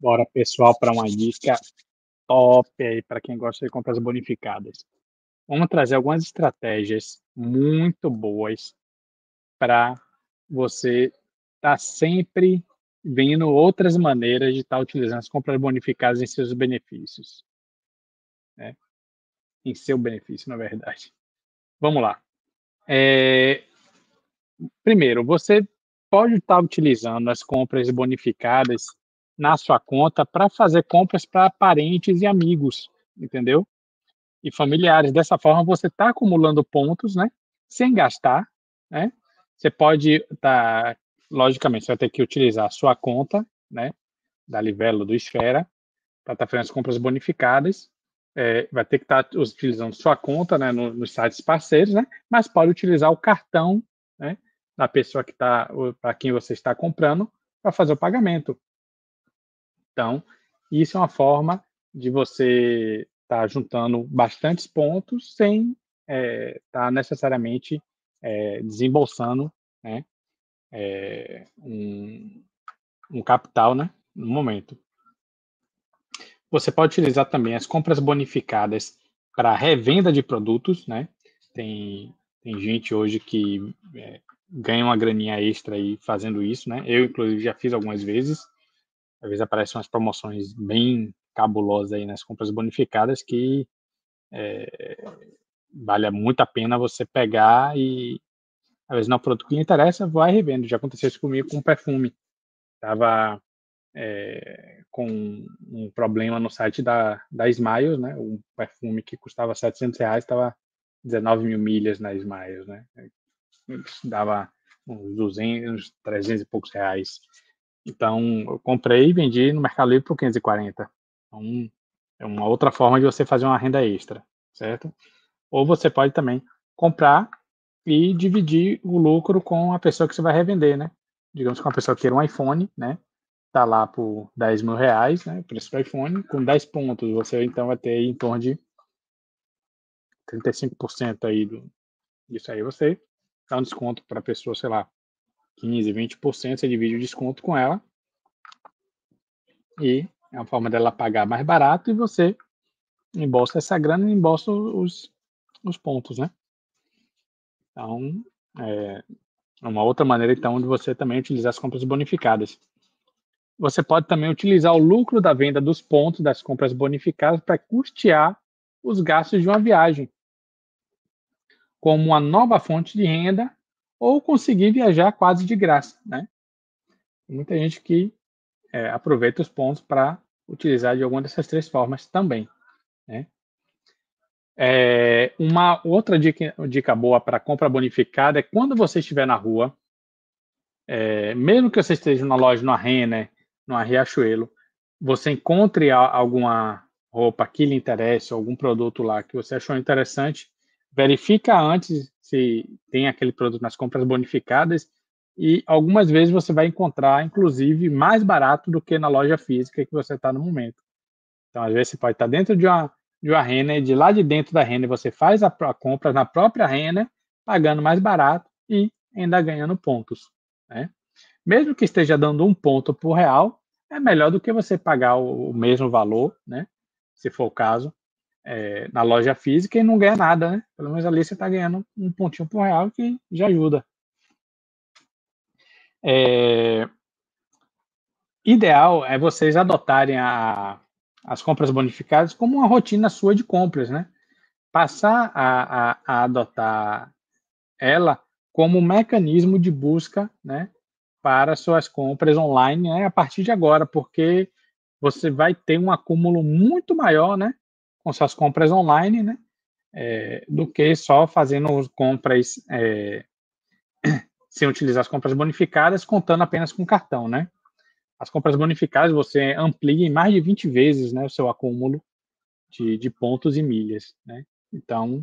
Bora, pessoal, para uma dica top aí para quem gosta de compras bonificadas. Vamos trazer algumas estratégias muito boas para você estar tá sempre vendo outras maneiras de estar tá utilizando as compras bonificadas em seus benefícios. Né? Em seu benefício, na verdade. Vamos lá. É... Primeiro, você pode estar tá utilizando as compras bonificadas na sua conta para fazer compras para parentes e amigos, entendeu? E familiares. Dessa forma, você está acumulando pontos, né? Sem gastar, né? Você pode tá, logicamente, você vai ter que utilizar a sua conta, né? Da Livelo do Esfera para estar tá fazendo as compras bonificadas. É, vai ter que estar tá utilizando sua conta, né? No, nos sites parceiros, né? Mas pode utilizar o cartão, né? Da pessoa que está, para quem você está comprando, para fazer o pagamento. Então, isso é uma forma de você estar tá juntando bastantes pontos sem estar é, tá necessariamente é, desembolsando né, é, um, um capital né, no momento. Você pode utilizar também as compras bonificadas para revenda de produtos, né? Tem, tem gente hoje que é, ganha uma graninha extra aí fazendo isso, né? Eu, inclusive, já fiz algumas vezes às vezes aparecem umas promoções bem cabulosas aí nas compras bonificadas que é, vale muito a pena você pegar e às vezes não é o produto que lhe interessa, vai revendo. Já aconteceu isso comigo com perfume. Tava é, com um problema no site da, da Smiles, né? Um perfume que custava 700 reais, estava 19 mil milhas na Smiles, né? Dava uns 200, uns 300 e poucos reais. Então, eu comprei e vendi no Mercado Livre por 540. Então, é uma outra forma de você fazer uma renda extra, certo? Ou você pode também comprar e dividir o lucro com a pessoa que você vai revender, né? Digamos que uma pessoa queira um iPhone, né? Tá lá por 10 mil reais, né? Preço do iPhone, com 10 pontos, você então vai ter em torno de 35% aí do, disso aí. Você dá um desconto para a pessoa, sei lá, 15, 20%, você divide o desconto com ela. E é uma forma dela pagar mais barato e você embolsa essa grana e embolsa os, os pontos, né? Então, é uma outra maneira, então, de você também utilizar as compras bonificadas. Você pode também utilizar o lucro da venda dos pontos das compras bonificadas para custear os gastos de uma viagem, como uma nova fonte de renda ou conseguir viajar quase de graça, né? Muita gente que é, aproveita os pontos para utilizar de alguma dessas três formas também, né? É, uma outra dica, dica boa para compra bonificada é quando você estiver na rua, é, mesmo que você esteja na loja, no Renner, no Riachuelo, você encontre alguma roupa que lhe interesse, algum produto lá que você achou interessante, verifica antes se tem aquele produto nas compras bonificadas e algumas vezes você vai encontrar, inclusive, mais barato do que na loja física que você está no momento. Então, às vezes, você pode estar tá dentro de uma, de uma Renner, de lá de dentro da Renner você faz a, a compra na própria Renner, pagando mais barato e ainda ganhando pontos. Né? Mesmo que esteja dando um ponto por real, é melhor do que você pagar o, o mesmo valor, né? se for o caso, é, na loja física e não ganha nada, né? Pelo menos ali você está ganhando um pontinho por real que já ajuda. É, ideal é vocês adotarem a, as compras bonificadas como uma rotina sua de compras, né? Passar a, a, a adotar ela como um mecanismo de busca, né? Para suas compras online, né? A partir de agora, porque você vai ter um acúmulo muito maior, né? Com suas compras online, né? É, do que só fazendo compras é, sem utilizar as compras bonificadas, contando apenas com cartão, né? As compras bonificadas você amplia em mais de 20 vezes né, o seu acúmulo de, de pontos e milhas, né? Então,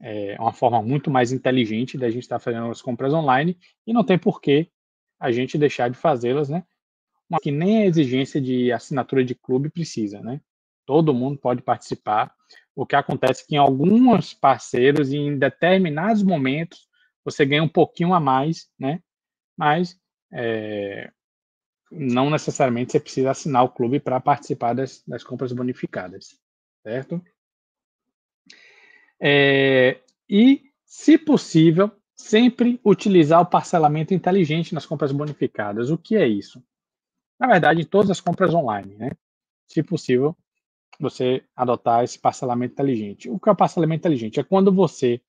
é uma forma muito mais inteligente da gente estar fazendo as compras online e não tem por que a gente deixar de fazê-las, né? Mas que nem a exigência de assinatura de clube precisa, né? Todo mundo pode participar. O que acontece é que em alguns parceiros, em determinados momentos, você ganha um pouquinho a mais, né? Mas é, não necessariamente você precisa assinar o clube para participar das, das, compras bonificadas, certo? É, e, se possível, sempre utilizar o parcelamento inteligente nas compras bonificadas. O que é isso? Na verdade, em todas as compras online, né? Se possível, você adotar esse parcelamento inteligente. O que é o parcelamento inteligente? É quando você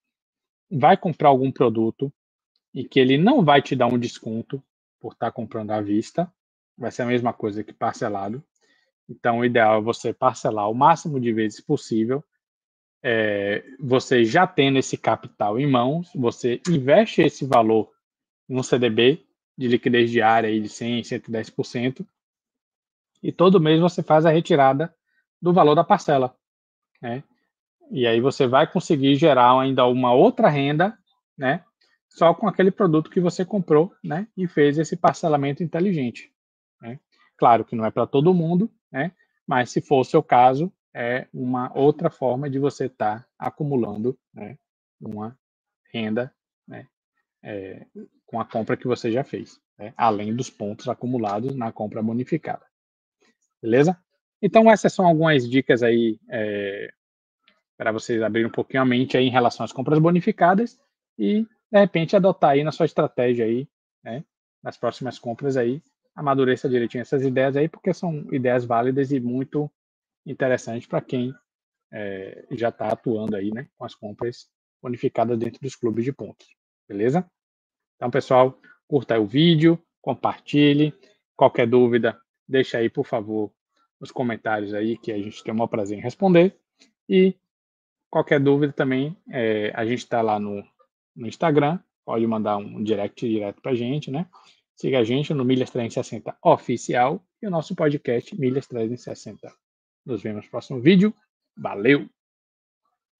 vai comprar algum produto e que ele não vai te dar um desconto por estar comprando à vista, vai ser a mesma coisa que parcelado. Então, o ideal é você parcelar o máximo de vezes possível. É, você já tendo esse capital em mãos, você investe esse valor no CDB de liquidez diária aí de 100%, 110%, e todo mês você faz a retirada do valor da parcela. Né? E aí você vai conseguir gerar ainda uma outra renda, né? Só com aquele produto que você comprou, né? E fez esse parcelamento inteligente. Né? Claro que não é para todo mundo, né? Mas se for o seu caso, é uma outra forma de você estar tá acumulando, né? Uma renda, né? É, com a compra que você já fez, né? além dos pontos acumulados na compra bonificada. Beleza? Então, essas são algumas dicas aí é, para vocês abrirem um pouquinho a mente aí em relação às compras bonificadas e, de repente, adotar aí na sua estratégia aí, né, nas próximas compras aí, amadureça direitinho essas ideias aí, porque são ideias válidas e muito interessantes para quem é, já está atuando aí, né, com as compras bonificadas dentro dos clubes de pontos, beleza? Então, pessoal, curta o vídeo, compartilhe, qualquer dúvida, deixa aí, por favor, nos comentários aí, que a gente tem o maior prazer em responder. E qualquer dúvida também, é, a gente está lá no, no, Instagram, pode mandar um direct direto para a gente, né? Siga a gente no Milhas 360 Oficial e o nosso podcast Milhas 360. Nos vemos no próximo vídeo. Valeu!